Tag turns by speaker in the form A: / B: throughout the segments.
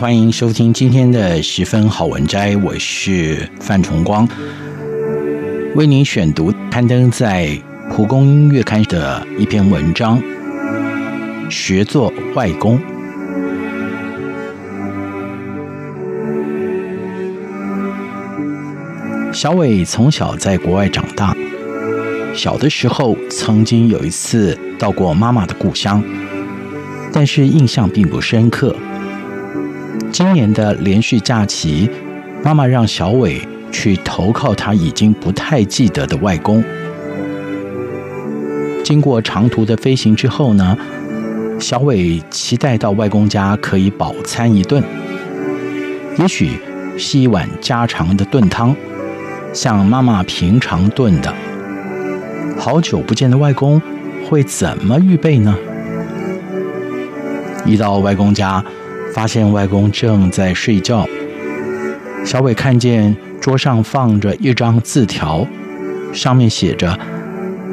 A: 欢迎收听今天的十分好文摘，我是范崇光，为您选读刊登在《蒲公英月刊》的一篇文章《学做外公》。小伟从小在国外长大，小的时候曾经有一次到过妈妈的故乡，但是印象并不深刻。今年的连续假期，妈妈让小伟去投靠他已经不太记得的外公。经过长途的飞行之后呢，小伟期待到外公家可以饱餐一顿，也许是一碗家常的炖汤，像妈妈平常炖的。好久不见的外公会怎么预备呢？一到外公家。发现外公正在睡觉，小伟看见桌上放着一张字条，上面写着：“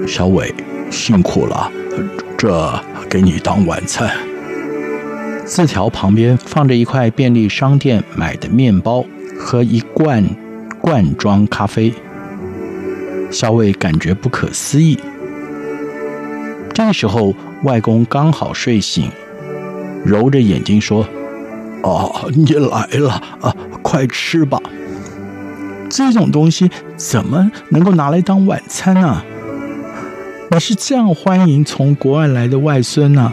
A: 小伟辛苦了，这给你当晚餐。”字条旁边放着一块便利商店买的面包和一罐罐装咖啡。小伟感觉不可思议。这时候，外公刚好睡醒，揉着眼睛说。哦，你来了啊！快吃吧。这种东西怎么能够拿来当晚餐呢？你是这样欢迎从国外来的外孙呢？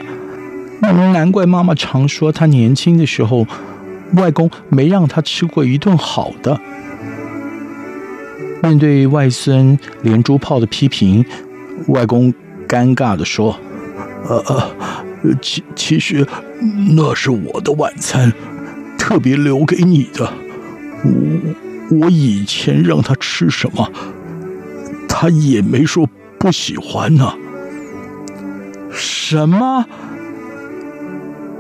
A: 那难怪妈妈常说，她年轻的时候，外公没让她吃过一顿好的。面对外孙连珠炮的批评，外公尴尬地说：“呃呃。”其其实那是我的晚餐，特别留给你的。我我以前让他吃什么，他也没说不喜欢呢。什么？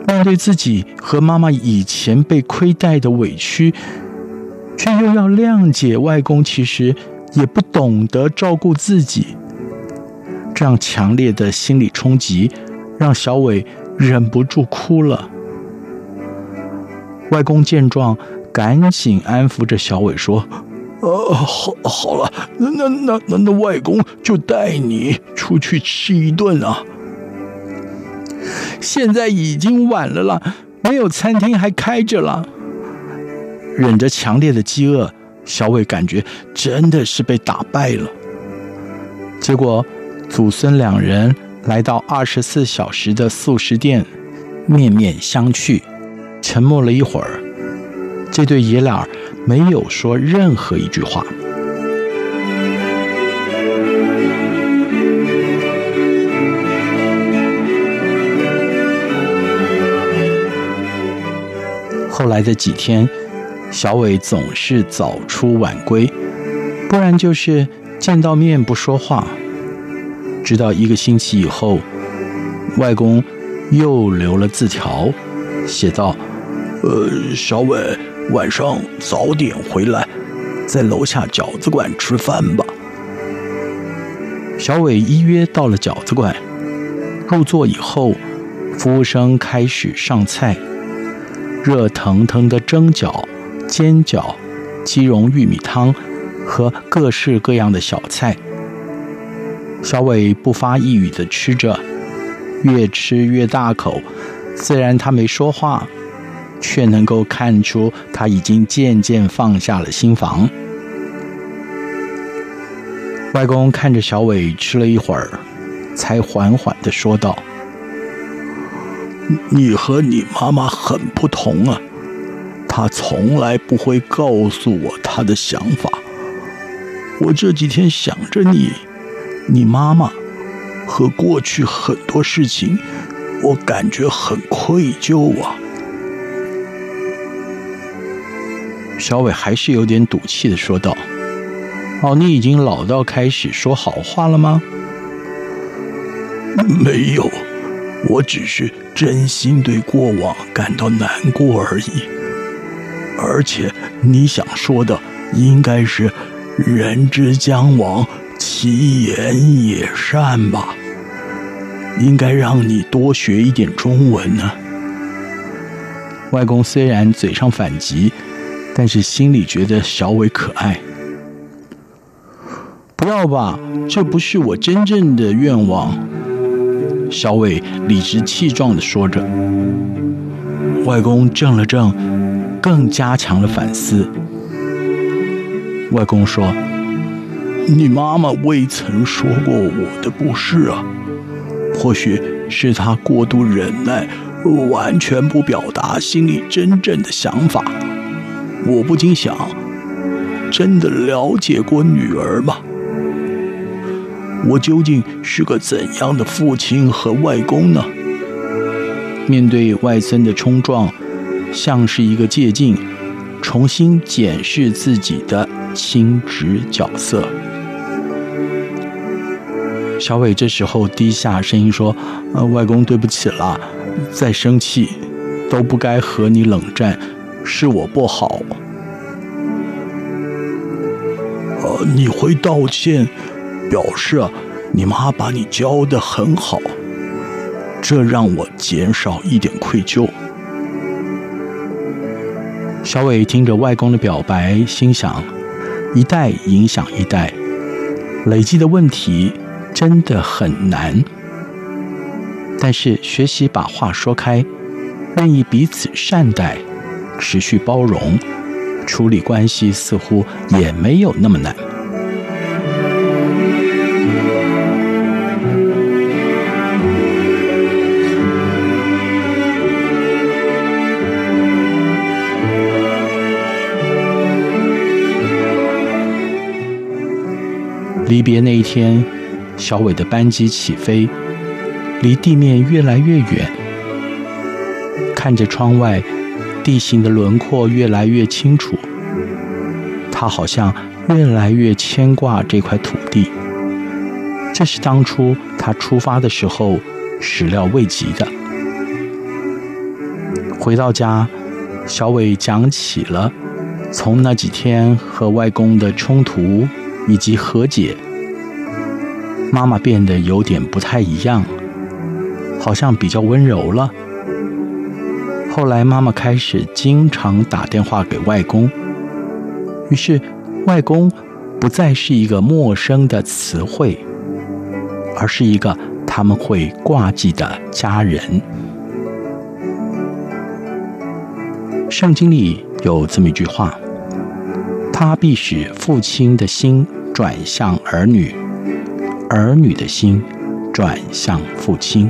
A: 面对自己和妈妈以前被亏待的委屈，却又要谅解外公，其实也不懂得照顾自己，这样强烈的心理冲击。让小伟忍不住哭了。外公见状，赶紧安抚着小伟说：“呃，好，好了，那那那那那外公就带你出去吃一顿啊。现在已经晚了啦，没有餐厅还开着了。”忍着强烈的饥饿，小伟感觉真的是被打败了。结果，祖孙两人。来到二十四小时的速食店，面面相觑，沉默了一会儿。这对爷俩没有说任何一句话。后来的几天，小伟总是早出晚归，不然就是见到面不说话。直到一个星期以后，外公又留了字条，写道：“呃，小伟，晚上早点回来，在楼下饺子馆吃饭吧。”小伟依约到了饺子馆，入座以后，服务生开始上菜，热腾腾的蒸饺、煎饺、鸡茸玉米汤和各式各样的小菜。小伟不发一语地吃着，越吃越大口。虽然他没说话，却能够看出他已经渐渐放下了心防。外公看着小伟吃了一会儿，才缓缓地说道：“
B: 你和你妈妈很不同啊，她从来不会告诉我她的想法。我这几天想着你，你妈妈和过去很多事情，我感觉很愧疚啊。”
A: 小伟还是有点赌气的说道。哦，你已经老到开始说好话了吗？
B: 没有，我只是真心对过往感到难过而已。而且你想说的应该是“人之将亡，其言也善”吧？应该让你多学一点中文呢。
A: 外公虽然嘴上反击，但是心里觉得小伟可爱。不要吧，这不是我真正的愿望。小伟理直气壮的说着。外公怔了怔，更加强了反思。外公说：“
B: 你妈妈未曾说过我的不是啊，或许是她过度忍耐，完全不表达心里真正的想法。我不禁想，真的了解过女儿吗？”我究竟是个怎样的父亲和外公呢？
A: 面对外孙的冲撞，像是一个借镜，重新检视自己的亲职角色。小伟这时候低下声音说：“呃，外公，对不起了，再生气都不该和你冷战，是我不好。”
B: 呃，你会道歉？表示，你妈把你教的很好，这让我减少一点愧疚。
A: 小伟听着外公的表白，心想：一代影响一代，累积的问题真的很难。但是学习把话说开，愿意彼此善待，持续包容，处理关系似乎也没有那么难。离别那一天，小伟的班机起飞，离地面越来越远。看着窗外，地形的轮廓越来越清楚。他好像越来越牵挂这块土地。这是当初他出发的时候始料未及的。回到家，小伟讲起了从那几天和外公的冲突。以及和解，妈妈变得有点不太一样，好像比较温柔了。后来妈妈开始经常打电话给外公，于是外公不再是一个陌生的词汇，而是一个他们会挂记的家人。圣经里有这么一句话。他必使父亲的心转向儿女，儿女的心转向父亲。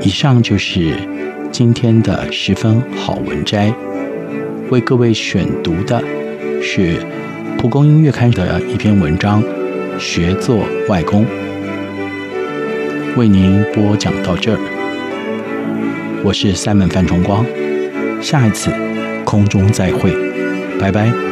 A: 以上就是今天的十分好文摘，为各位选读的是蒲公英月刊的一篇文章《学做外公》，为您播讲到这儿。我是 Simon 范崇光。下一次空中再会，拜拜。